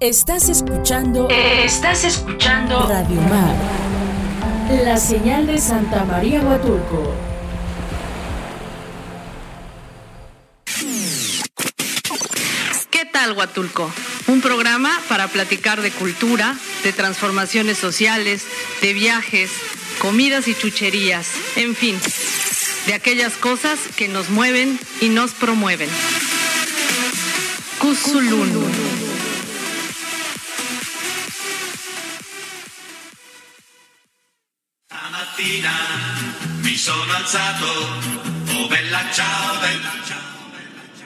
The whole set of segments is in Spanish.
Estás escuchando. Estás escuchando. Radio Mar. La señal de Santa María Huatulco. ¿Qué tal Huatulco? Un programa para platicar de cultura, de transformaciones sociales, de viajes, comidas y chucherías, en fin, de aquellas cosas que nos mueven y nos promueven. Cusulunu.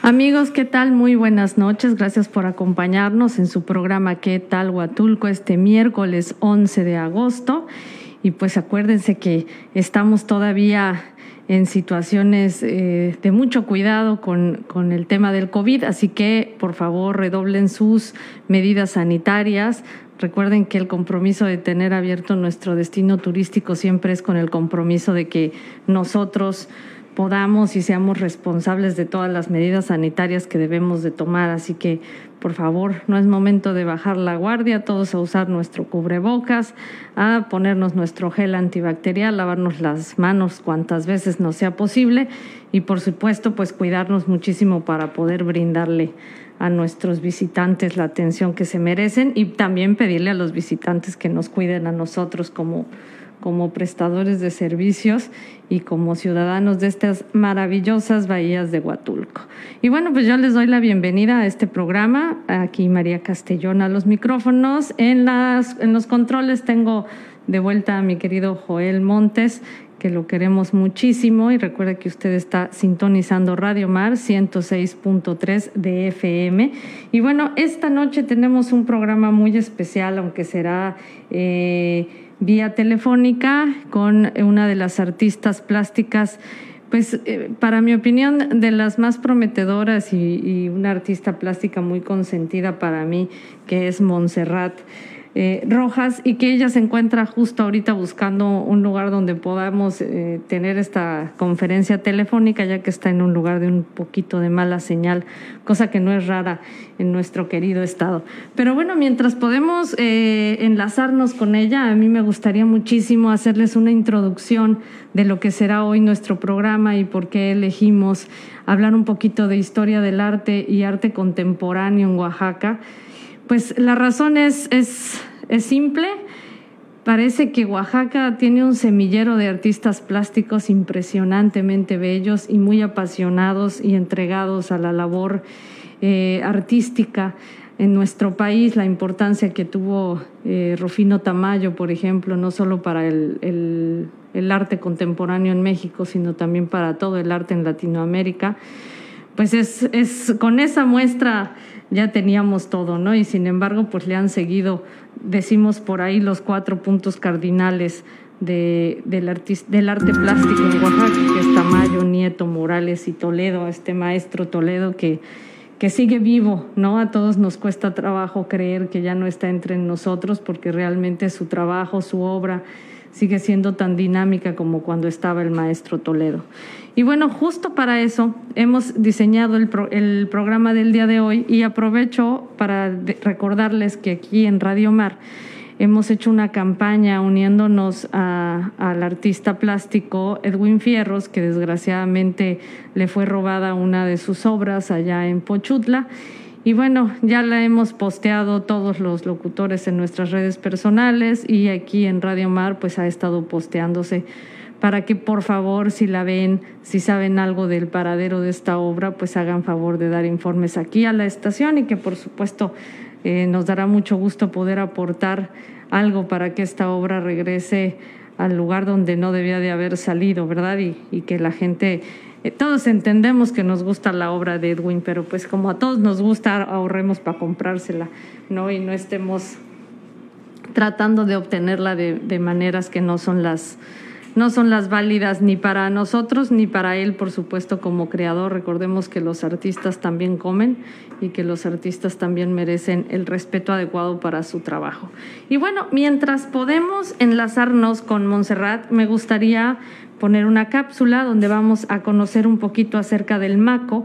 Amigos, ¿qué tal? Muy buenas noches. Gracias por acompañarnos en su programa ¿Qué tal Huatulco? este miércoles 11 de agosto. Y pues acuérdense que estamos todavía en situaciones eh, de mucho cuidado con, con el tema del COVID, así que por favor redoblen sus medidas sanitarias. Recuerden que el compromiso de tener abierto nuestro destino turístico siempre es con el compromiso de que nosotros podamos y seamos responsables de todas las medidas sanitarias que debemos de tomar. Así que, por favor, no es momento de bajar la guardia, todos a usar nuestro cubrebocas, a ponernos nuestro gel antibacterial, lavarnos las manos cuantas veces nos sea posible y, por supuesto, pues cuidarnos muchísimo para poder brindarle a nuestros visitantes la atención que se merecen y también pedirle a los visitantes que nos cuiden a nosotros como como prestadores de servicios y como ciudadanos de estas maravillosas bahías de Huatulco. Y bueno, pues yo les doy la bienvenida a este programa. Aquí María Castellón a los micrófonos. En, las, en los controles tengo de vuelta a mi querido Joel Montes, que lo queremos muchísimo y recuerda que usted está sintonizando Radio Mar 106.3 de FM. Y bueno, esta noche tenemos un programa muy especial, aunque será... Eh, vía telefónica con una de las artistas plásticas, pues eh, para mi opinión, de las más prometedoras y, y, una artista plástica muy consentida para mí, que es Montserrat. Eh, Rojas y que ella se encuentra justo ahorita buscando un lugar donde podamos eh, tener esta conferencia telefónica, ya que está en un lugar de un poquito de mala señal, cosa que no es rara en nuestro querido estado. Pero bueno, mientras podemos eh, enlazarnos con ella, a mí me gustaría muchísimo hacerles una introducción de lo que será hoy nuestro programa y por qué elegimos hablar un poquito de historia del arte y arte contemporáneo en Oaxaca. Pues la razón es, es, es simple. Parece que Oaxaca tiene un semillero de artistas plásticos impresionantemente bellos y muy apasionados y entregados a la labor eh, artística en nuestro país, la importancia que tuvo eh, Rufino Tamayo, por ejemplo, no solo para el, el, el, arte contemporáneo en México, sino también para todo el arte en Latinoamérica, pues es, es con esa muestra ya teníamos todo, ¿no? Y sin embargo, pues le han seguido, decimos por ahí, los cuatro puntos cardinales de, del, del arte plástico en Oaxaca, que es Tamayo, Nieto, Morales y Toledo, este maestro Toledo que, que sigue vivo, ¿no? A todos nos cuesta trabajo creer que ya no está entre nosotros porque realmente su trabajo, su obra sigue siendo tan dinámica como cuando estaba el maestro Toledo. Y bueno, justo para eso hemos diseñado el, pro, el programa del día de hoy y aprovecho para recordarles que aquí en Radio Mar hemos hecho una campaña uniéndonos a, al artista plástico Edwin Fierros, que desgraciadamente le fue robada una de sus obras allá en Pochutla. Y bueno, ya la hemos posteado todos los locutores en nuestras redes personales y aquí en Radio Mar pues ha estado posteándose para que por favor, si la ven, si saben algo del paradero de esta obra, pues hagan favor de dar informes aquí a la estación y que por supuesto eh, nos dará mucho gusto poder aportar algo para que esta obra regrese al lugar donde no debía de haber salido, ¿verdad? Y, y que la gente, eh, todos entendemos que nos gusta la obra de Edwin, pero pues como a todos nos gusta, ahorremos para comprársela, ¿no? Y no estemos tratando de obtenerla de, de maneras que no son las no son las válidas ni para nosotros ni para él, por supuesto, como creador. Recordemos que los artistas también comen y que los artistas también merecen el respeto adecuado para su trabajo. Y bueno, mientras podemos enlazarnos con Montserrat, me gustaría poner una cápsula donde vamos a conocer un poquito acerca del MACO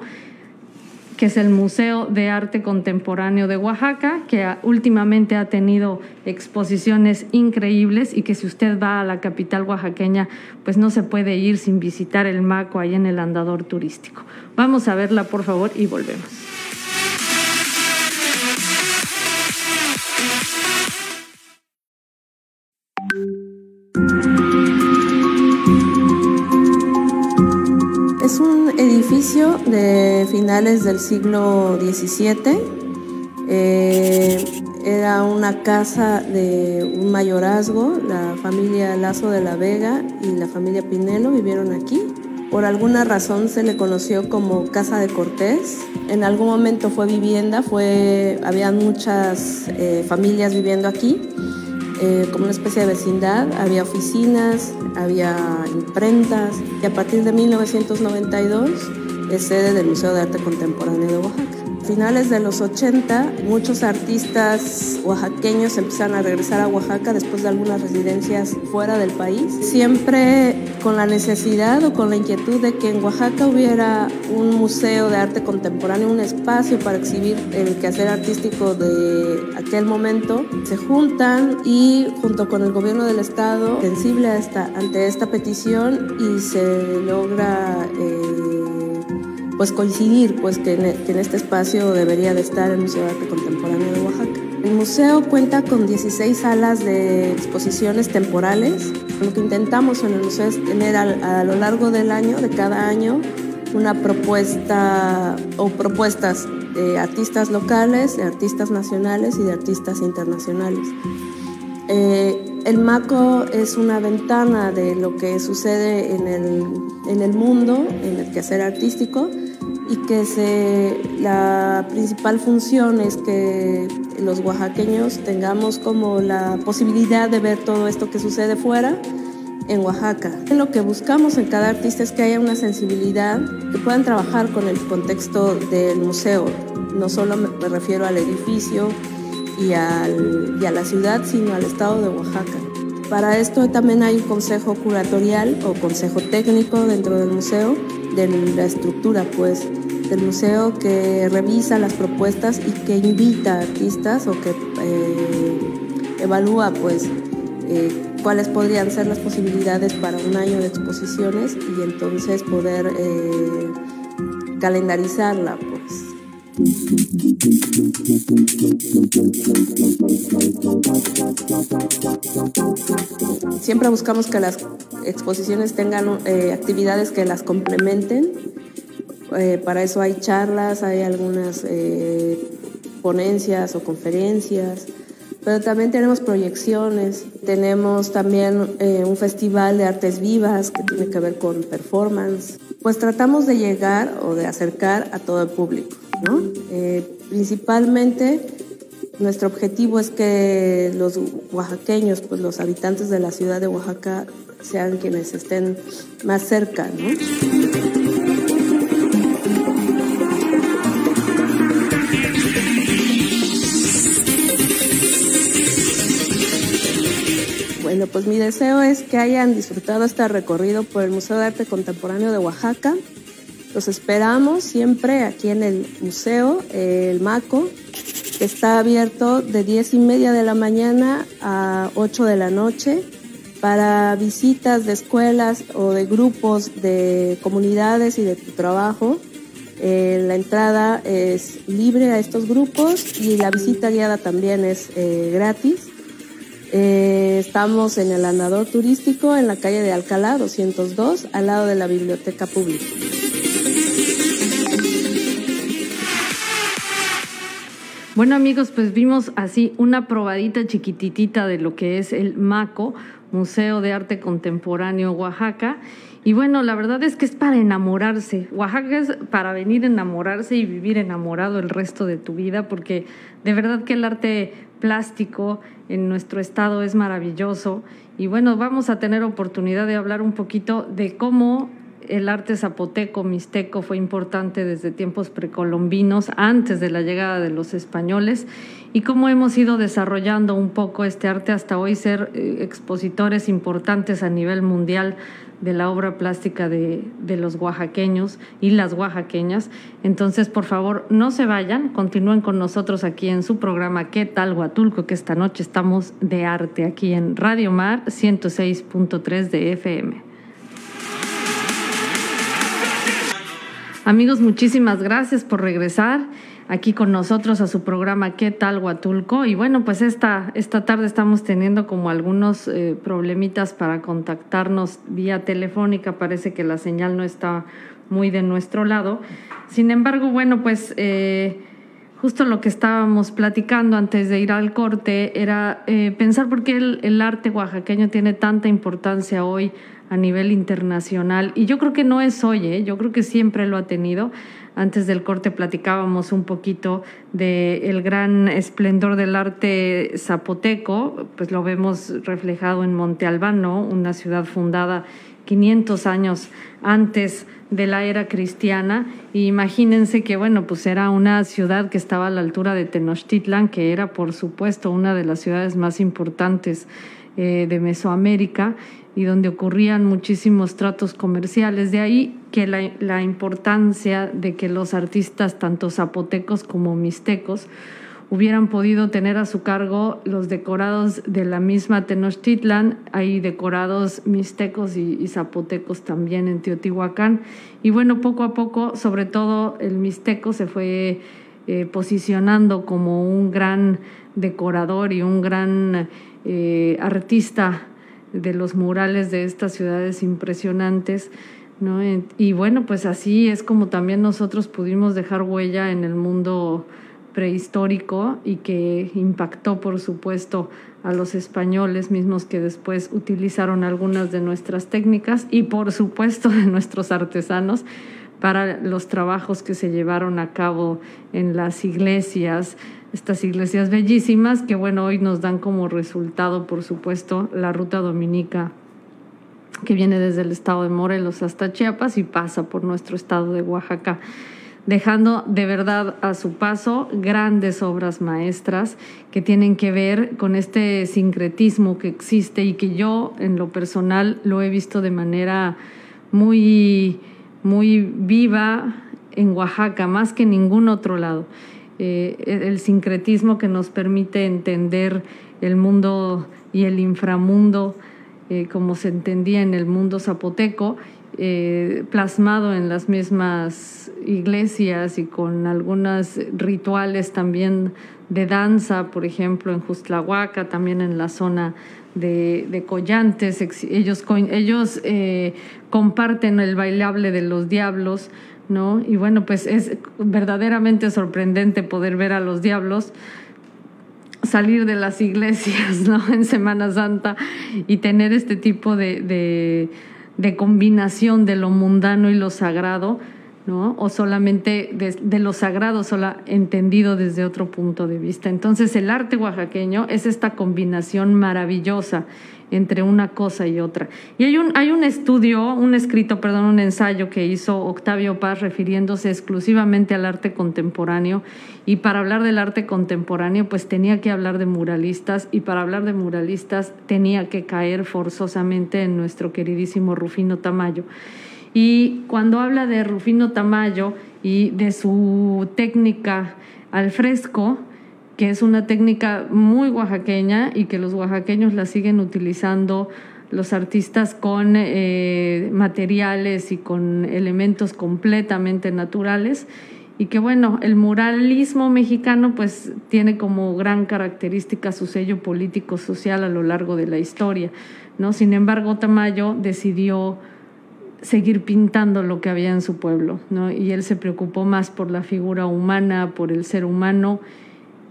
que es el Museo de Arte Contemporáneo de Oaxaca, que últimamente ha tenido exposiciones increíbles y que si usted va a la capital oaxaqueña, pues no se puede ir sin visitar el Maco ahí en el andador turístico. Vamos a verla, por favor, y volvemos. Edificio de finales del siglo XVII. Eh, era una casa de un mayorazgo, la familia Lazo de la Vega y la familia Pinelo vivieron aquí. Por alguna razón se le conoció como Casa de Cortés. En algún momento fue vivienda, fue, había muchas eh, familias viviendo aquí eh, como una especie de vecindad, había oficinas, había imprentas y a partir de 1992 es sede del Museo de Arte Contemporáneo de Oaxaca finales de los 80, muchos artistas oaxaqueños empezaron a regresar a Oaxaca después de algunas residencias fuera del país, siempre con la necesidad o con la inquietud de que en Oaxaca hubiera un museo de arte contemporáneo, un espacio para exhibir el quehacer artístico de aquel momento. Se juntan y junto con el gobierno del estado, sensible a esta, ante esta petición y se logra... Eh, pues coincidir pues que en, este espacio debería de estar el Museo de Arte Contemporáneo de Oaxaca. El museo cuenta con 16 salas de exposiciones temporales. Lo que intentamos en el museo es tener a, lo largo del año, de cada año, una propuesta o propuestas de artistas locales, de artistas nacionales y de artistas internacionales. Eh, el MACO es una ventana de lo que sucede en el, en el mundo, en el quehacer artístico, y que se, la principal función es que los oaxaqueños tengamos como la posibilidad de ver todo esto que sucede fuera en Oaxaca. Lo que buscamos en cada artista es que haya una sensibilidad, que puedan trabajar con el contexto del museo. No solo me refiero al edificio y, al, y a la ciudad, sino al estado de Oaxaca. Para esto también hay un consejo curatorial o consejo técnico dentro del museo de la estructura pues del museo que revisa las propuestas y que invita a artistas o que eh, evalúa pues eh, cuáles podrían ser las posibilidades para un año de exposiciones y entonces poder eh, calendarizarla pues. Siempre buscamos que las exposiciones tengan eh, actividades que las complementen. Eh, para eso hay charlas, hay algunas eh, ponencias o conferencias, pero también tenemos proyecciones, tenemos también un festival de artes vivas que tiene que ver con performance. Pues tratamos de llegar o de acercar a todo el público. Eh, principalmente nuestro objetivo es que los oaxaqueños, pues los habitantes de la ciudad de Oaxaca sean quienes estén más cerca, Bueno, pues mi deseo es que hayan disfrutado este recorrido por el Museo de Arte Contemporáneo de Oaxaca, los esperamos siempre aquí en el museo, el MACO, que está abierto de 10 y media de la mañana a 8 de la noche para visitas de escuelas o de grupos de comunidades y de tu trabajo. Eh, la entrada es libre a estos grupos y la visita guiada también es eh, gratis. Eh, estamos en el andador turístico en la calle de Alcalá 202, al lado de la biblioteca pública. Bueno amigos, pues vimos así una probadita chiquititita de lo que es el MACO, Museo de Arte Contemporáneo Oaxaca. Y bueno, la verdad es que es para enamorarse. Oaxaca es para venir a enamorarse y vivir enamorado el resto de tu vida, porque de verdad que el arte plástico en nuestro estado es maravilloso. Y bueno, vamos a tener oportunidad de hablar un poquito de cómo el arte zapoteco, mixteco fue importante desde tiempos precolombinos, antes de la llegada de los españoles, y cómo hemos ido desarrollando un poco este arte hasta hoy ser eh, expositores importantes a nivel mundial de la obra plástica de, los oaxaqueños y las oaxaqueñas. Entonces, por favor, no se vayan, continúen con nosotros aquí en su programa ¿Qué tal Huatulco? Que esta noche estamos de arte aquí en Radio Mar 106.3 de FM. Amigos, muchísimas gracias por regresar aquí con nosotros a su programa ¿Qué tal Huatulco? Y bueno, pues esta, esta tarde estamos teniendo como algunos eh, problemitas para contactarnos vía telefónica. Parece que la señal no está muy de nuestro lado. Sin embargo, bueno, pues eh, justo lo que estábamos platicando antes de ir al corte era eh, pensar por qué el, arte oaxaqueño tiene tanta importancia hoy a nivel internacional. Y yo creo que no es hoy, ¿eh? yo creo que siempre lo ha tenido. Antes del corte platicábamos un poquito del el gran esplendor del arte zapoteco, pues lo vemos reflejado en Monte Albano, una ciudad fundada 500 años antes de la era cristiana. Y imagínense que, bueno, pues era una ciudad que estaba a la altura de Tenochtitlan, que era, por supuesto, una de las ciudades más importantes eh, de Mesoamérica y donde ocurrían muchísimos tratos comerciales. De ahí que la, la, importancia de que los artistas, tanto zapotecos como mixtecos, hubieran podido tener a su cargo los decorados de la misma Tenochtitlan, hay decorados mixtecos y, zapotecos también en Teotihuacán. Y bueno, poco a poco, sobre todo el mixteco se fue eh, posicionando como un gran decorador y un gran eh, artista de los murales de estas ciudades impresionantes. ¿no? Y bueno, pues así es como también nosotros pudimos dejar huella en el mundo prehistórico y que impactó, por supuesto, a los españoles mismos que después utilizaron algunas de nuestras técnicas y, por supuesto, de nuestros artesanos para los trabajos que se llevaron a cabo en las iglesias, estas iglesias bellísimas que bueno, hoy nos dan como resultado, por supuesto, la ruta dominica que viene desde el estado de Morelos hasta Chiapas y pasa por nuestro estado de Oaxaca, dejando de verdad a su paso grandes obras maestras que tienen que ver con este sincretismo que existe y que yo en lo personal lo he visto de manera muy, muy viva en Oaxaca, más que en ningún otro lado. Eh, el sincretismo que nos permite entender el mundo y el inframundo eh, como se entendía en el mundo zapoteco, eh, plasmado en las mismas iglesias y con algunos rituales también de danza, por ejemplo, en Justlahuaca, también en la zona de, de Collantes. Ellos, ellos eh, comparten el bailable de los diablos, ¿no? Y bueno, pues es verdaderamente sorprendente poder ver a los diablos salir de las iglesias, ¿no? En Semana Santa y tener este tipo de, de, de combinación de lo mundano y lo sagrado, ¿no? O solamente de, de, lo sagrado, entendido desde otro punto de vista. Entonces, el arte oaxaqueño es esta combinación maravillosa entre una cosa y otra. Y hay un, hay un estudio, un escrito, perdón, un ensayo que hizo Octavio Paz refiriéndose exclusivamente al arte contemporáneo. Y para hablar del arte contemporáneo, pues tenía que hablar de muralistas. Y para hablar de muralistas, tenía que caer forzosamente en nuestro queridísimo Rufino Tamayo. Y cuando habla de Rufino Tamayo y de su técnica al fresco, que es una técnica muy oaxaqueña y que los oaxaqueños la siguen utilizando los artistas con eh, materiales y con elementos completamente naturales y que bueno, el muralismo mexicano pues tiene como gran característica su sello político social a lo largo de la historia, ¿no? Sin embargo, Tamayo decidió seguir pintando lo que había en su pueblo, ¿no? Y él se preocupó más por la figura humana, por el ser humano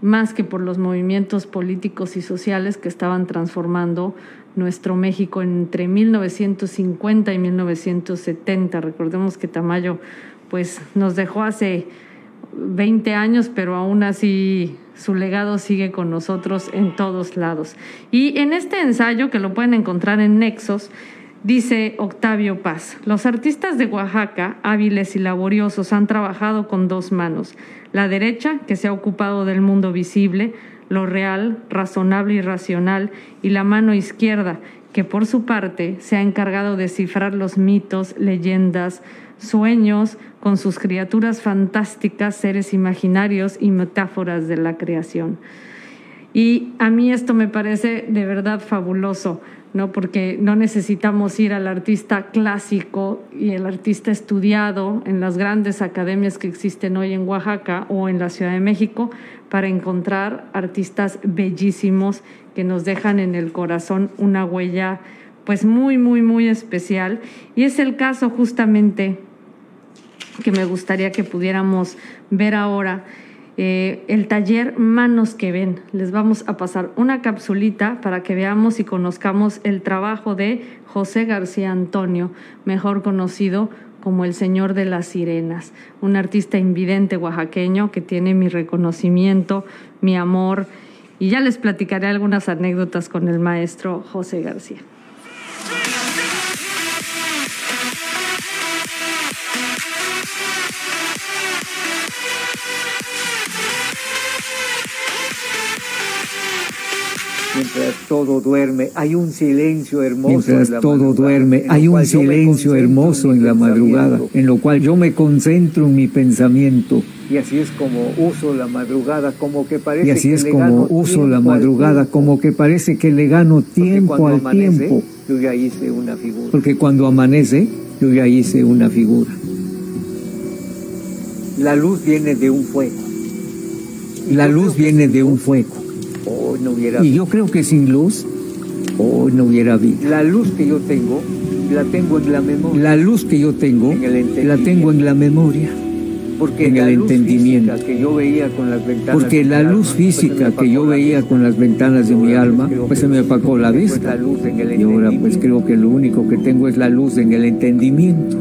más que por los movimientos políticos y sociales que estaban transformando nuestro México entre 1950 y 1970. Recordemos que Tamayo pues nos dejó hace 20 años, pero aún así su legado sigue con nosotros en todos lados. Y en este ensayo, que lo pueden encontrar en Nexos, Dice Octavio Paz, los artistas de Oaxaca, hábiles y laboriosos, han trabajado con dos manos. La derecha, que se ha ocupado del mundo visible, lo real, razonable y racional, y la mano izquierda, que por su parte se ha encargado de cifrar los mitos, leyendas, sueños con sus criaturas fantásticas, seres imaginarios y metáforas de la creación. Y a mí esto me parece de verdad fabuloso ¿no? porque no necesitamos ir al artista clásico y el artista estudiado en las grandes academias que existen hoy en Oaxaca o en la Ciudad de México para encontrar artistas bellísimos que nos dejan en el corazón una huella pues muy, muy, muy especial. Y es el caso justamente que me gustaría que pudiéramos ver ahora eh, el taller Manos que Ven. Les vamos a pasar una capsulita para que veamos y conozcamos el trabajo de José García Antonio, mejor conocido como el Señor de las Sirenas, un artista invidente oaxaqueño que tiene mi reconocimiento, mi amor, y ya les platicaré algunas anécdotas con el maestro José García. Mientras todo duerme, hay un silencio hermoso. Mientras en la todo duerme, hay un silencio hermoso en la madrugada, en lo cual yo me concentro en mi pensamiento. Y así es como uso la madrugada, como que parece Y así que es le como gano uso la madrugada, como que parece que le gano tiempo cuando al amanece, tiempo. Yo ya hice una figura. Porque cuando amanece, yo ya hice una figura. La luz viene de un fuego. La luz que viene de un fuego. Hoy no hubiera Y yo creo que sin luz, hoy no hubiera vida. La luz que yo tengo, la tengo en la memoria. La luz que yo tengo, la tengo en la memoria. porque en la el luz entendimiento. que yo veía con las ventanas Porque de mi la alma, luz pues, física que yo veía con las ventanas de mi alma, pues se me apagó la vista. la luz en el Y ahora pues creo que lo único que tengo es la luz en el entendimiento.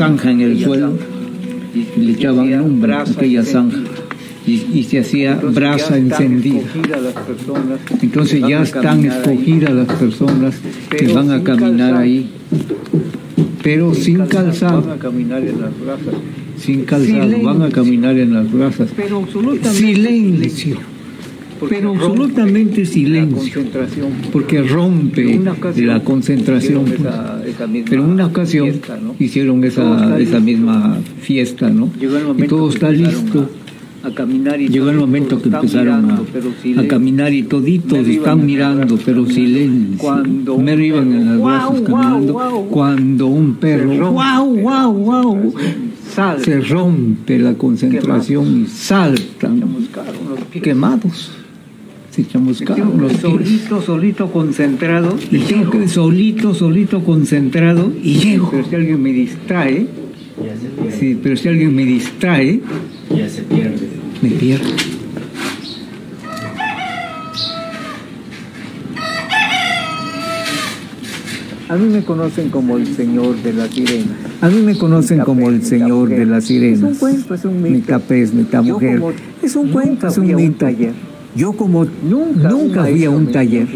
Zanja en el suelo, y le echaban lumbre aquella zanja y, y se hacía brasa encendida. Entonces ya a están escogidas las personas que van a caminar ahí, pero sin calzado, sin calzado, van a caminar en las brasas. Pero absolutamente Silencio, pero absolutamente silencio, porque rompe la concentración. pues. Pero en una ocasión hicieron Todo esa, esa misma fiesta, ¿no? Y todo está listo. A, caminar y Llegó el momento que empezaron a, mirando, caminar y toditos están mirando, pero silencio. Cuando Me iban en los brazos guau, caminando. guau. Cuando un perro, wow, wow, wow, se rompe la concentración y saltan quemados. Se chamuscaron los solito, solito concentrado. Y tengo que solito, solito concentrado y llego. Pero si alguien me distrae, Sí, pero si alguien me distrae, Ya se pierde. me pierdo. a mí me conocen como el señor de la sirena. A mí me conocen Mi como el capé, señor mi de las sirenas. Es un cuento, es un mito. Mi capés, mi Yo mujer. como Es un cuento, es un a un mito. taller. Yo como Nunca, nunca, fui a un taller.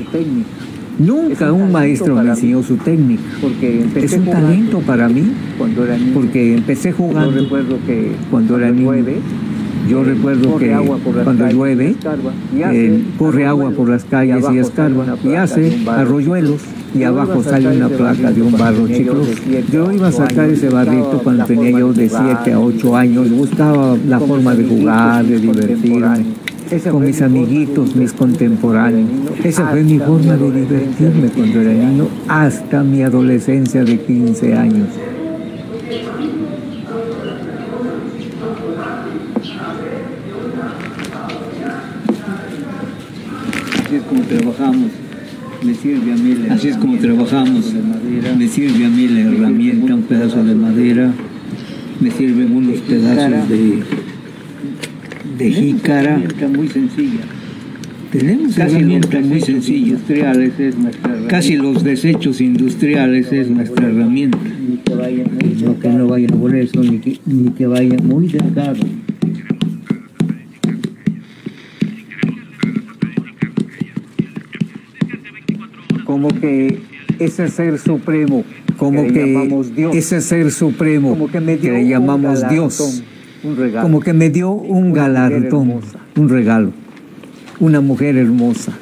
Nunca un maestro me mí. enseñó su técnica. Porque empecé Es un talento para mí cuando era niño. porque empecé Yo jugando. recuerdo que cuando era niño. llueve, Yo recuerdo corre que cuando llueve, escarba, y eh, corre agua por las calles y sale escarba y hace arroyuelos y Yo abajo sale una placa de un barro yo chicloso. Yo iba a sacar ese barrito cuando tenía yo de de jugar, 7 a 8 años, buscaba la forma de jugar, de divertirme. Con mis amiguitos, mis contemporáneos. Esa fue mi forma de divertirme cuando era 15 niño hasta mi adolescencia de 15 años. como trabajamos. Me sirve a mí la Así es como trabajamos. Me sirve a mí la herramienta, un pedazo de madera. Me sirven unos pedazos de, de jícara. Herramienta muy sencilla. Tenemos Casi herramientas los muy desechos sencillas. industriales es nuestra herramienta. Casi los desechos industriales es nuestra herramienta. Ni que vaya muy No que no vaya por eso, ni que, ni que vaya muy delgado. como que ese ser supremo Como que, que Dios ese ser supremo como que me dio le llamamos Dios, un regalo. Como que me dio un galardón, un regalo, una mujer hermosa.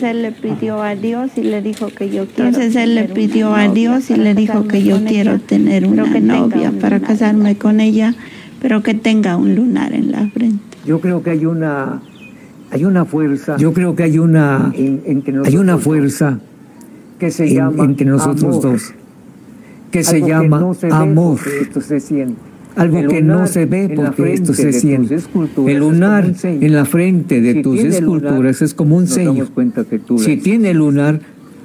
Entonces él le pidió a Dios y le dijo que yo quiero. Entonces él le pidió a Dios y le dijo que yo quiero tener una novia para casarme con ella, pero que tenga un lunar en la frente. yo creo que hay una hay una fuerza Yo creo que hay una en- entre hay una fuerza que se en- llama entre nosotros amor. dos que se llama no se ve amor. porque esto se siente. Algo que no se ve porque esto se siente. El lunar en la frente de Si tus esculturas es como un sello. Si tiene lunar,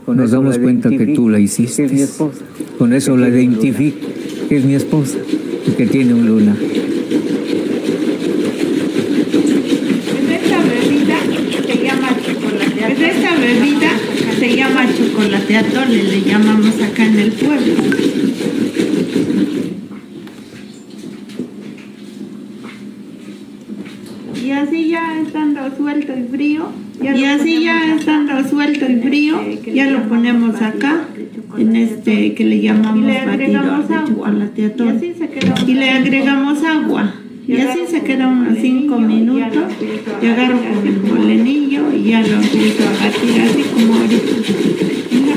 nos damos cuenta que tú la hiciste. Con eso la identifico, que es mi esposa y que tiene un lunar. Esta bebida se llama chocolate. Esta bebida se llama chocolate atole, le llamamos acá en el pueblo. Y así ya estando suelto y frío, y así ya estando suelto y frío, ya lo ponemos acá en este que le llamamos batido de chocolate atole. Y le agregamos agua. Y así se queda unos 5 minutos. Y agarro con el molenillo y ya lo empiezo a batir así como ahorita. Mira.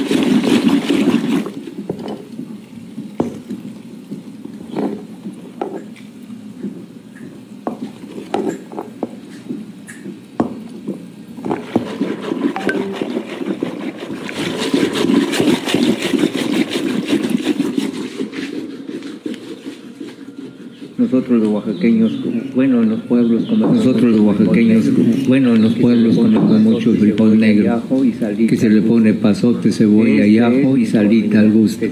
Nosotros los oaxaqueños, bueno, en los pueblos comemos nosotros los oaxaqueños, bueno, en los pueblos comemos mucho frijol negro, que se le pone pasote, cebolla y ajo y salita al gusto.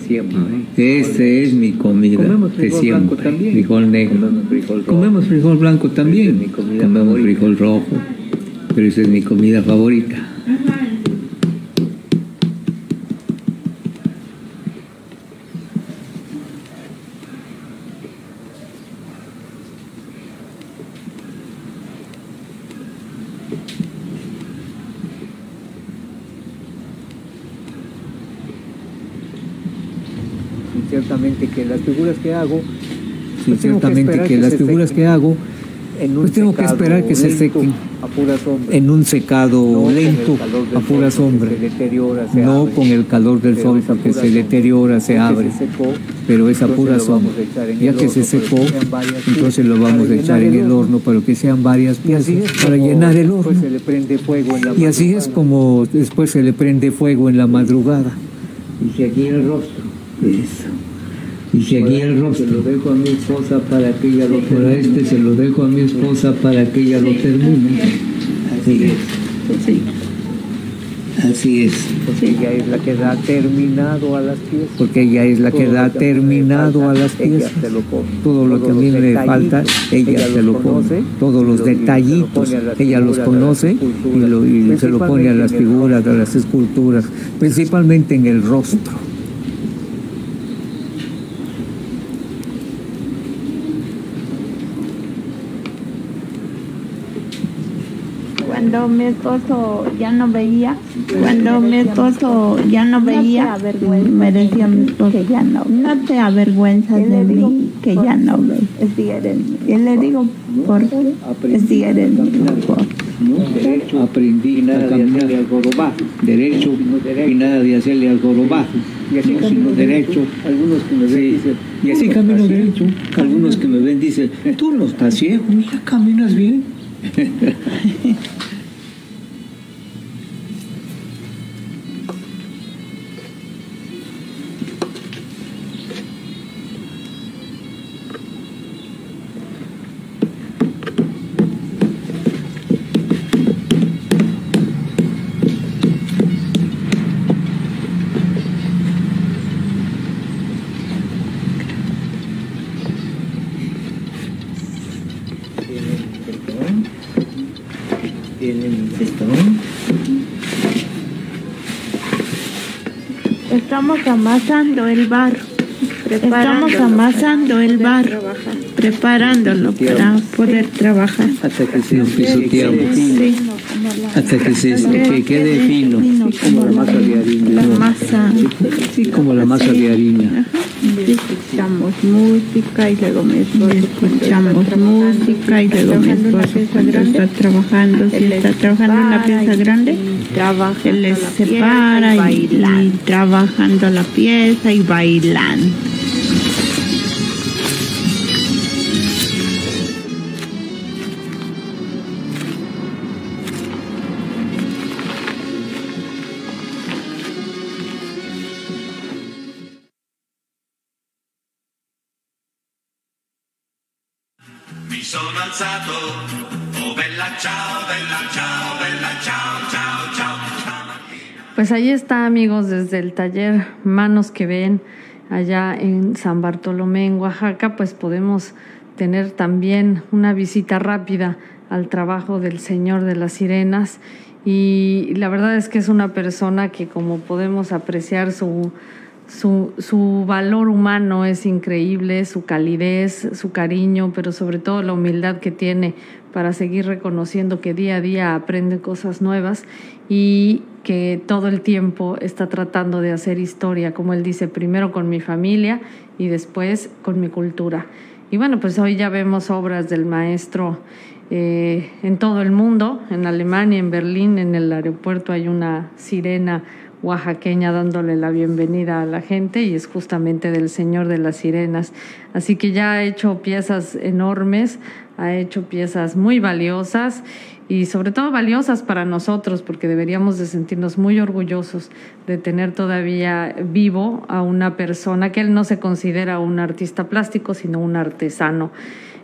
Este es mi comida de siempre, frijol negro. Comemos frijol blanco también, comemos frijol rojo, pero esa es mi comida favorita. Y ciertamente que las figuras que hago Sí, Pues ciertamente que que las figuras que hago en un Pues tengo que esperar que se sequen. a pura sombra en un secado No lento, a pura sombra, no abre. con el calor del Pero sol porque se deteriora, se abre, se secó, pero esa entonces pura sombra. a Ya que se secó, entonces lo vamos a echar en el horno. para que sean varias Y así piezas es para llenar el horno. Y así es como después se le prende fuego en la madrugada. Y se aquí el rostro. Eso. Y se aquí el rostro. Se lo dejo a mi esposa para que ella lo termine. Este se lo dejo a mi esposa para que ella lo termine. Así es. Así es. Porque ella es la que da terminado a las piezas. Porque ella es la que Todo da que terminado a las piezas. lo pone. Todo lo que a mí me falta, ella se lo pone. conoce, Todos los lo detallitos, pone ella los conoce y, esculturas, lo- y se lo pone a las figuras, a las esculturas, principalmente en el rostro. Cuando mi esposo ya no veía, cuando mi esposo ya no veía, me decía mi esposo que ya no, no te avergüenzas de mí, que ya no ves. Y le digo, ¿por qué? Si eres mi esposo. Derecho, aprendí a caminar derecho y nada de hacerle al jorobazo. Y así camino sino derecho. Algunos que me ven Sí. dicen, Y así camino derecho. Algunos que me ven dicen, tú no estás ciego, mira, caminas bien. Estamos amasando el barro. Estamos amasando el barro, preparándolo para poder trabajar. Hasta que se pisoteamos. Sí, Hasta que se que quede fino. Como la masa de harina. la masa. Sí, como la masa de harina. Escuchamos música y luego esposo escuchamos música y luego esposo cuando está trabajando, si está trabajando en la pieza grande, él les separa y, y trabajando la pieza y bailando. Oh. Pues ahí está, amigos, desde el taller Manos que Ven, allá en San Bartolomé, en Oaxaca, pues podemos tener también una visita rápida al trabajo del Señor de las Sirenas. Y la verdad es que es una persona que como podemos apreciar su, su, su valor humano es increíble, su calidez, su cariño, pero sobre todo la humildad que tiene para seguir reconociendo que día a día aprende cosas nuevas y que todo el tiempo está tratando de hacer historia, como él dice, primero con mi familia y después con mi cultura. Y bueno, pues hoy ya vemos obras del maestro eh, en todo el mundo, en Alemania, en Berlín, en el aeropuerto hay una sirena oaxaqueña dándole la bienvenida a la gente y es justamente del Señor de las Sirenas. Así que ya ha hecho piezas enormes, ha hecho piezas muy valiosas y sobre todo valiosas para nosotros porque deberíamos de sentirnos muy orgullosos de tener todavía vivo a una persona que él no se considera un artista plástico sino un artesano.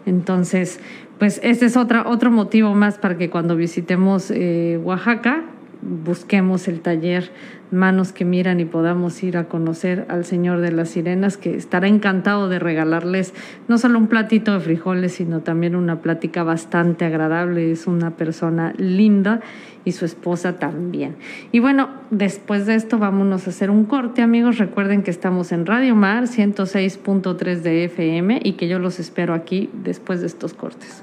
Entonces, pues este es otra, otro motivo más para que cuando visitemos eh, Oaxaca busquemos el taller Manos que Miran y podamos ir a conocer al Señor de las Sirenas, que estará encantado de regalarles no solo un platito de frijoles, sino también una plática bastante agradable. Es una persona linda y su esposa también. Y bueno, después de esto vámonos a hacer un corte, amigos. Recuerden que estamos en Radio Mar 106.3 de FM y que yo los espero aquí después de estos cortes.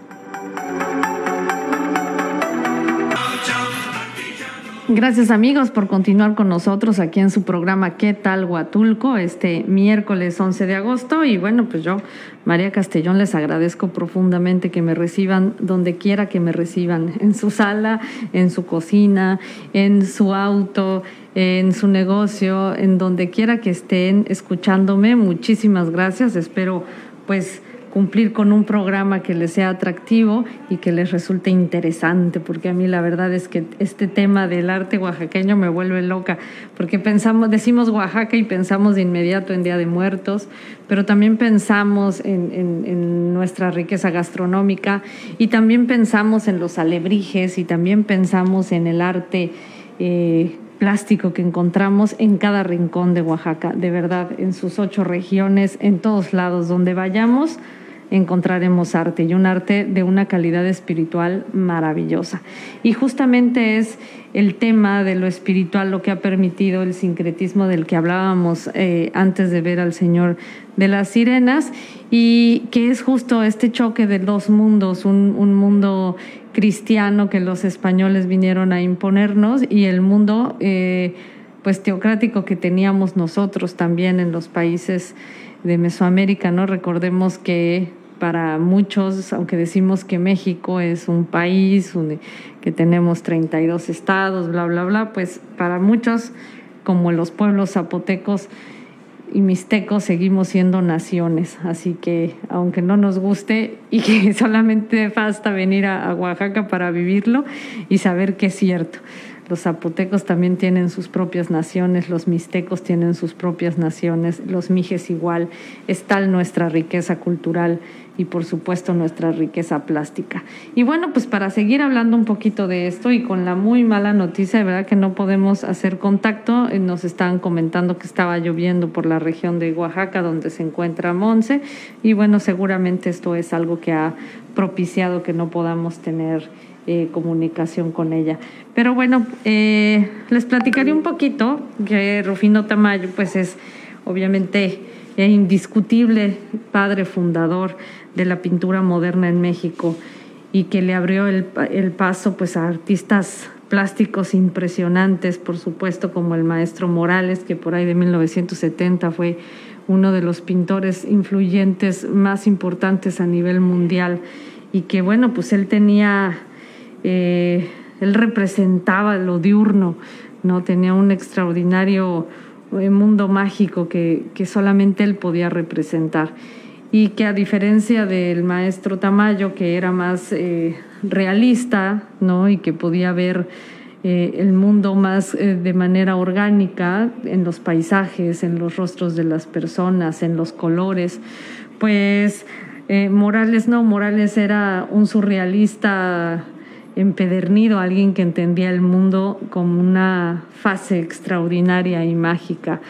Gracias amigos por continuar con nosotros aquí en su programa ¿Qué tal Huatulco? Este miércoles 11 de agosto y bueno pues yo María Castellón les agradezco profundamente que me reciban donde quiera que me reciban, en su sala, en su cocina, en su auto, en su negocio, en donde quiera que estén escuchándome. Muchísimas gracias, espero pues cumplir con un programa que les sea atractivo y que les resulte interesante, porque a mí la verdad es que este tema del arte oaxaqueño me vuelve loca, porque pensamos, decimos Oaxaca y pensamos de inmediato en Día de Muertos, pero también pensamos en, en, en nuestra riqueza gastronómica y también pensamos en los alebrijes y también pensamos en el arte. Eh, plástico que encontramos en cada rincón de Oaxaca, de verdad, en sus ocho regiones, en todos lados donde vayamos, encontraremos arte y un arte de una calidad espiritual maravillosa. Y justamente es el tema de lo espiritual lo que ha permitido el sincretismo del que hablábamos eh, antes de ver al Señor de las Sirenas y que es justo este choque de dos mundos, un, un mundo cristiano que los españoles vinieron a imponernos y el mundo eh, pues teocrático que teníamos nosotros también en los países de Mesoamérica, ¿no? Recordemos que para muchos, aunque decimos que México es un país que tenemos 32 estados, bla, bla, bla, pues para muchos, como los pueblos zapotecos y mixtecos, seguimos siendo naciones. Así que, aunque no nos guste y que solamente basta venir a, a Oaxaca para vivirlo y saber que es cierto. Los zapotecos también tienen sus propias naciones, los mixtecos tienen sus propias naciones, los mijes igual. Es tal nuestra riqueza cultural y por supuesto nuestra riqueza plástica. Y bueno, pues para seguir hablando un poquito de esto y con la muy mala noticia, de verdad que no podemos hacer contacto, eh, nos estaban comentando que estaba lloviendo por la región de Oaxaca donde se encuentra Monse y bueno, seguramente esto es algo que ha propiciado que no podamos tener eh, comunicación con ella. Pero bueno, eh, les platicaré un poquito que Rufino Tamayo pues es obviamente indiscutible padre fundador de la pintura moderna en México y que le abrió el, el paso pues a artistas plásticos impresionantes, por supuesto, como el maestro Morales, que por ahí de 1970 fue uno de los pintores influyentes más importantes a nivel mundial y que bueno, pues él tenía, eh, él representaba lo diurno, ¿no? Tenía un extraordinario eh, mundo mágico que, que solamente él podía representar y que a diferencia del maestro Tamayo, que era más eh, realista, ¿no? Y que podía ver el mundo más de manera orgánica en los paisajes, en los rostros de las personas, en los colores, pues Morales no, Morales era un surrealista empedernido, alguien que entendía el mundo como una fase extraordinaria y mágica.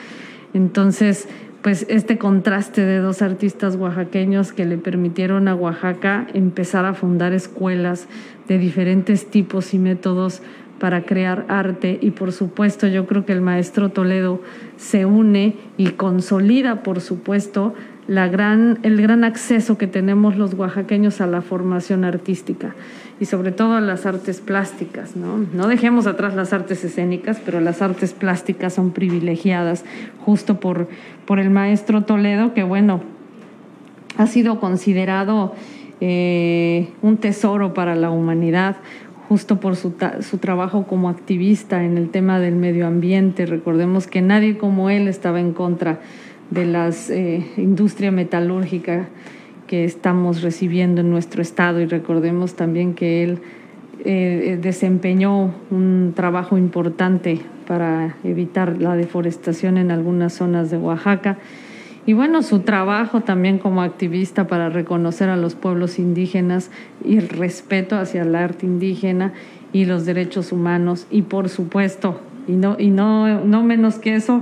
Entonces, pues este contraste de dos artistas oaxaqueños que le permitieron a Oaxaca empezar a fundar escuelas de diferentes tipos y métodos para crear arte y por supuesto yo creo que el maestro Toledo se une y consolida por supuesto la gran, el gran acceso que tenemos los oaxaqueños a la formación artística y sobre todo a las artes plásticas. ¿no? no dejemos atrás las artes escénicas, pero las artes plásticas son privilegiadas justo por, por el maestro Toledo, que bueno, ha sido considerado eh, un tesoro para la humanidad justo por su, su, trabajo como activista en el tema del medio ambiente. Recordemos que nadie como él estaba en contra de la eh, industria metalúrgica que estamos recibiendo en nuestro estado y recordemos también que él eh, desempeñó un trabajo importante para evitar la deforestación en algunas zonas de Oaxaca. Y bueno, su trabajo también como activista para reconocer a los pueblos indígenas y el respeto hacia el arte indígena y los derechos humanos. Y por supuesto, y no, y no, no menos que eso,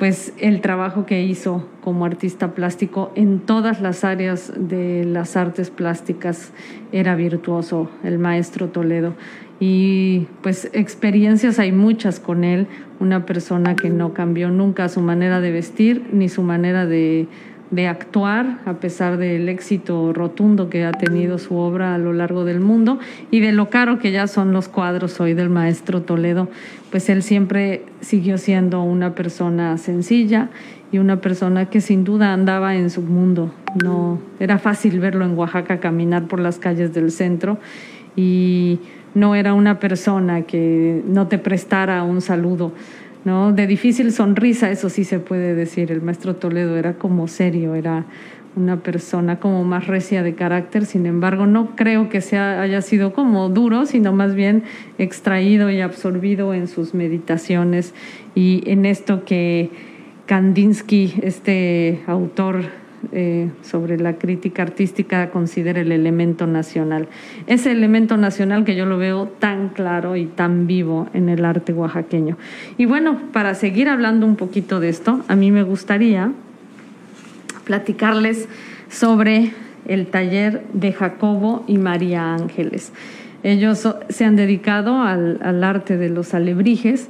pues el trabajo que hizo como artista plástico en todas las áreas de las artes plásticas era virtuoso, el maestro Toledo. Y pues experiencias hay muchas con él, una persona que no cambió nunca su manera de vestir ni su manera de, de actuar, a pesar del éxito rotundo que ha tenido su obra a lo largo del mundo y de lo caro que ya son los cuadros hoy del maestro Toledo, pues él siempre siguió siendo una persona sencilla y una persona que sin duda andaba en su mundo. No era fácil verlo en Oaxaca caminar por las calles del centro y no era una persona que no te prestara un saludo ¿no? De difícil sonrisa, eso sí se puede decir. El maestro Toledo era como serio, era una persona como más recia de carácter, sin embargo no creo que sea, haya sido como duro, sino más bien extraído y absorbido en sus meditaciones y en esto que Kandinsky, este autor eh, sobre la crítica artística considera el elemento nacional. Ese elemento nacional que yo lo veo tan claro y tan vivo en el arte oaxaqueño. Y bueno, para seguir hablando un poquito de esto, a mí me gustaría platicarles sobre el taller de Jacobo y María Ángeles. Ellos se han dedicado al, al arte de los alebrijes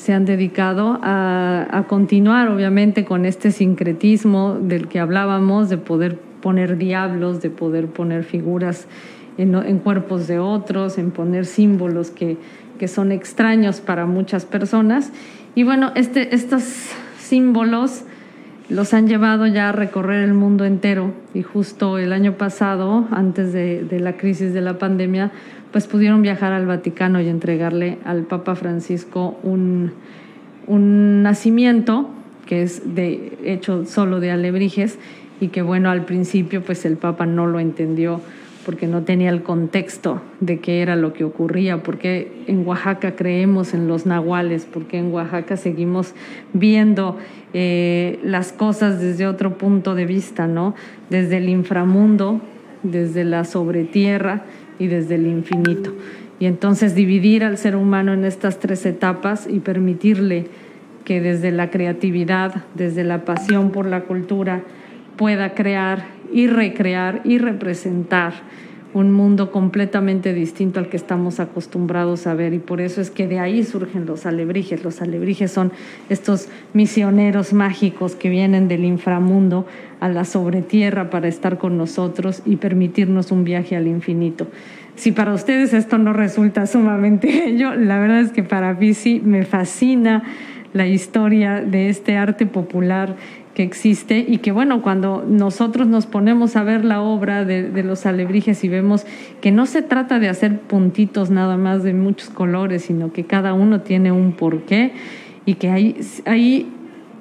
se han dedicado a, continuar, obviamente, con este sincretismo del que hablábamos, de poder poner diablos, de poder poner figuras en, cuerpos de otros, en poner símbolos que, que, son extraños para muchas personas. Y bueno, este, estos símbolos los han llevado ya a recorrer el mundo entero y justo el año pasado, antes de, de la crisis de la pandemia, pues pudieron viajar al Vaticano y entregarle al Papa Francisco un, un nacimiento que es de hecho solo de alebrijes y que bueno al principio pues el Papa no lo entendió porque no tenía el contexto de qué era lo que ocurría, porque en Oaxaca creemos en los nahuales, porque en Oaxaca seguimos viendo eh, las cosas desde otro punto de vista, ¿no? Desde el inframundo, desde la sobretierra y desde el infinito. Y entonces dividir al ser humano en estas tres etapas y permitirle que desde la creatividad, desde la pasión por la cultura, pueda crear y recrear y representar un mundo completamente distinto al que estamos acostumbrados a ver y por eso es que de ahí surgen los alebrijes. Los alebrijes son estos misioneros mágicos que vienen del inframundo a la sobretierra para estar con nosotros y permitirnos un viaje al infinito. Si para ustedes esto no resulta sumamente bello, la verdad es que para mí me fascina la historia de este arte popular que existe y que bueno, cuando nosotros nos ponemos a ver la obra de, los alebrijes y vemos que no se trata de hacer puntitos nada más de muchos colores, sino que cada uno tiene un porqué y que hay, hay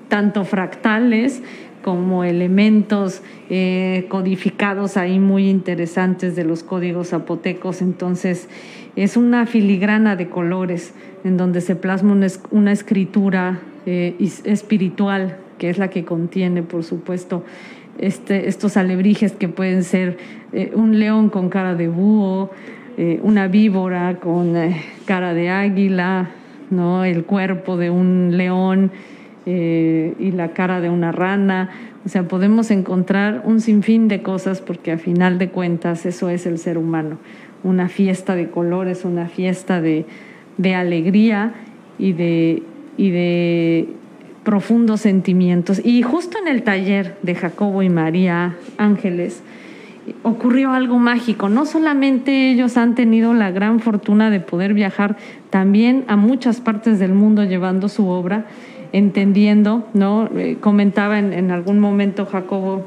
tanto fractales como elementos eh, codificados ahí muy interesantes de los códigos zapotecos. Entonces, es una filigrana de colores en donde se plasma una, escritura eh, espiritual que es la que contiene, por supuesto, este, estos alebrijes que pueden ser eh, un león con cara de búho, una víbora con cara de águila, ¿no? el cuerpo de un león y la cara de una rana. O sea, podemos encontrar un sinfín de cosas porque a final de cuentas eso es el ser humano. Una fiesta de colores, una fiesta de, de alegría y de, y de profundos sentimientos. Y justo en el taller de Jacobo y María Ángeles ocurrió algo mágico. No solamente ellos han tenido la gran fortuna de poder viajar también a muchas partes del mundo llevando su obra, entendiendo, ¿no? Eh, comentaba en, algún momento Jacobo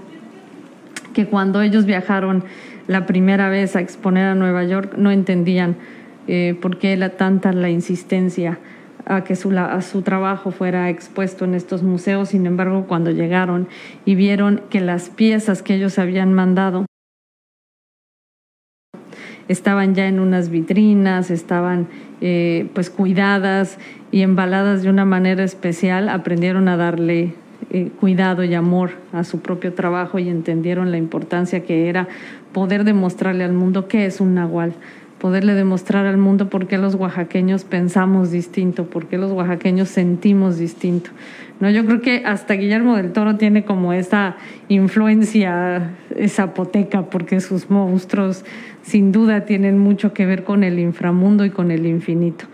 que cuando ellos viajaron la primera vez a exponer a Nueva York no entendían eh, por qué era tanta la insistencia a que su, a su trabajo fuera expuesto en estos museos. Sin embargo, cuando llegaron y vieron que las piezas que ellos habían mandado estaban ya en unas vitrinas, estaban eh, pues cuidadas y embaladas de una manera especial, aprendieron a darle eh, cuidado y amor a su propio trabajo y entendieron la importancia que era poder demostrarle al mundo qué es un nahual, poderle demostrar al mundo por qué los oaxaqueños pensamos distinto, por qué los oaxaqueños sentimos distinto. No, yo creo que hasta Guillermo del Toro tiene como esa influencia zapoteca, porque sus monstruos sin duda tienen mucho que ver con el inframundo y con el infinito.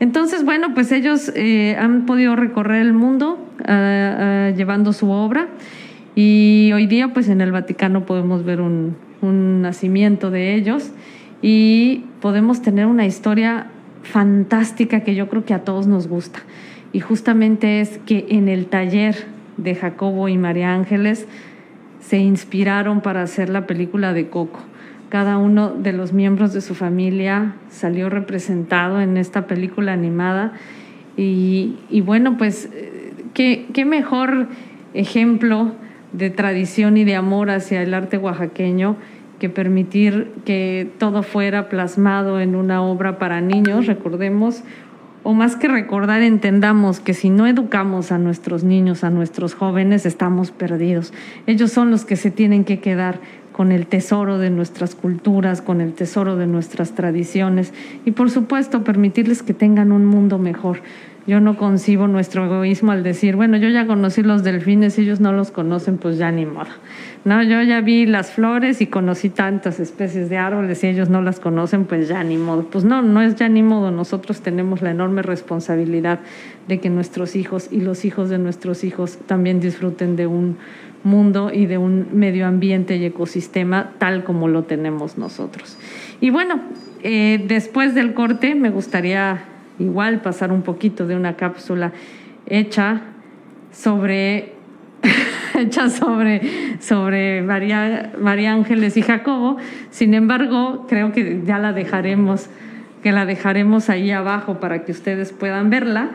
Entonces, bueno, pues ellos eh, han podido recorrer el mundo ah, ah, llevando su obra y hoy día pues en el Vaticano podemos ver un, un nacimiento de ellos y podemos tener una historia fantástica que yo creo que a todos nos gusta. Y justamente es que en el taller de Jacobo y María Ángeles se inspiraron para hacer la película de Coco. Cada uno de los miembros de su familia salió representado en esta película animada y, bueno, pues ¿qué, qué mejor ejemplo de tradición y de amor hacia el arte oaxaqueño que permitir que todo fuera plasmado en una obra para niños, recordemos, o más que recordar, entendamos que si no educamos a nuestros niños, a nuestros jóvenes, estamos perdidos. Ellos son los que se tienen que quedar con el tesoro de nuestras culturas, con el tesoro de nuestras tradiciones y por supuesto permitirles que tengan un mundo mejor. Yo no concibo nuestro egoísmo al decir, bueno, yo ya conocí los delfines, ellos no los conocen, pues ya ni modo. No, yo ya vi las flores y conocí tantas especies de árboles y ellos no las conocen, pues ya ni modo. Pues no, no es ya ni modo. Nosotros tenemos la enorme responsabilidad de que nuestros hijos y los hijos de nuestros hijos también disfruten de un mundo y de un medio ambiente y ecosistema tal como lo tenemos nosotros. Y bueno, eh, después del corte me gustaría igual pasar un poquito de una cápsula hecha sobre hecha sobre, sobre María, María Ángeles y Jacobo. Sin embargo, creo que ya la dejaremos, que la dejaremos ahí abajo para que ustedes puedan verla.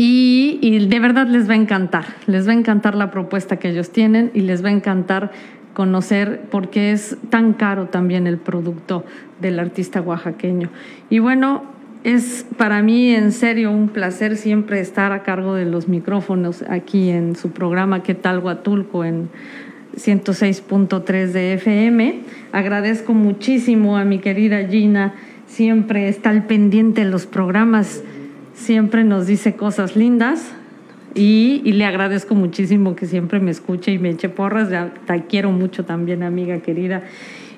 Y, de verdad les va a encantar, les va a encantar la propuesta que ellos tienen y les va a encantar conocer por qué es tan caro también el producto del artista oaxaqueño. Y bueno, es para mí en serio un placer siempre estar a cargo de los micrófonos aquí en su programa ¿Qué tal Huatulco? en 106.3 de FM. Agradezco muchísimo a mi querida Gina, siempre está al pendiente de los programas, siempre nos dice cosas lindas y, le agradezco muchísimo que siempre me escuche y me eche porras, te quiero mucho también amiga querida.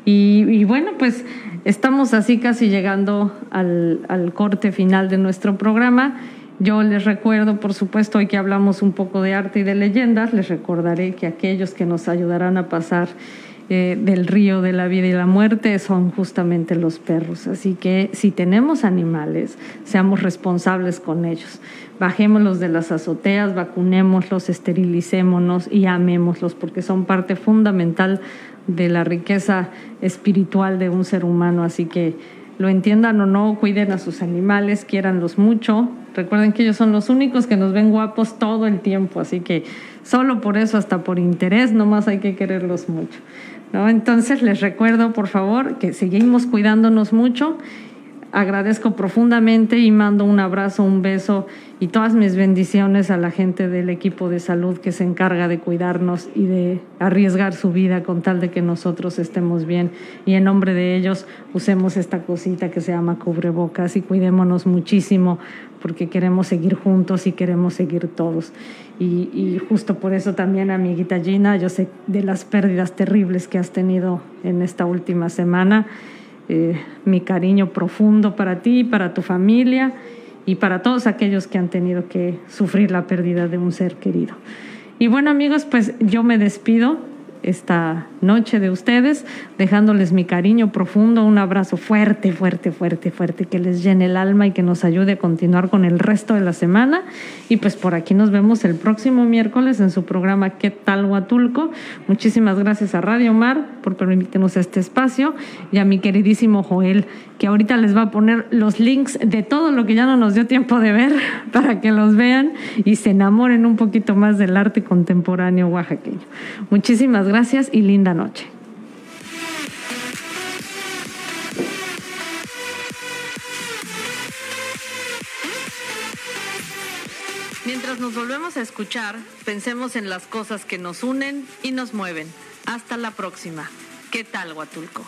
Y, bueno, pues estamos así casi llegando al, al corte final de nuestro programa. Yo les recuerdo, por supuesto, hoy que hablamos un poco de arte y de leyendas, les recordaré que aquellos que nos ayudarán a pasar del río de la vida y la muerte son justamente los perros. Así que si tenemos animales, seamos responsables con ellos. Bajémoslos de las azoteas, vacunémoslos, esterilicémonos y amémoslos, porque son parte fundamental de la riqueza espiritual de un ser humano. Así que lo entiendan o no, cuiden a sus animales, quiéranlos mucho. Recuerden que ellos son los únicos que nos ven guapos todo el tiempo, así que solo por eso, hasta por interés, nomás hay que quererlos mucho. ¿No? Entonces les recuerdo, por favor, que seguimos cuidándonos mucho agradezco profundamente y mando un abrazo, un beso y todas mis bendiciones a la gente del equipo de salud que se encarga de cuidarnos y de arriesgar su vida con tal de que nosotros estemos bien. Y en nombre de ellos usemos esta cosita que se llama cubrebocas y cuidémonos muchísimo porque queremos seguir juntos y queremos seguir todos. Y, justo por eso también, amiguita Gina, yo sé de las pérdidas terribles que has tenido en esta última semana. Eh, mi cariño profundo para ti, para tu familia y para todos aquellos que han tenido que sufrir la pérdida de un ser querido. Y bueno amigos, pues yo me despido esta noche de ustedes, dejándoles mi cariño profundo, un abrazo fuerte, fuerte, fuerte, fuerte, que les llene el alma y que nos ayude a continuar con el resto de la semana. Y pues por aquí nos vemos el próximo miércoles en su programa ¿Qué tal Huatulco? Muchísimas gracias a Radio Mar por permitirnos este espacio y a mi queridísimo Joel, que ahorita les va a poner los links de todo lo que ya no nos dio tiempo de ver para que los vean y se enamoren un poquito más del arte contemporáneo oaxaqueño. Muchísimas gracias y linda noche. Mientras nos volvemos a escuchar, pensemos en las cosas que nos unen y nos mueven. Hasta la próxima. ¿Qué tal, Huatulco?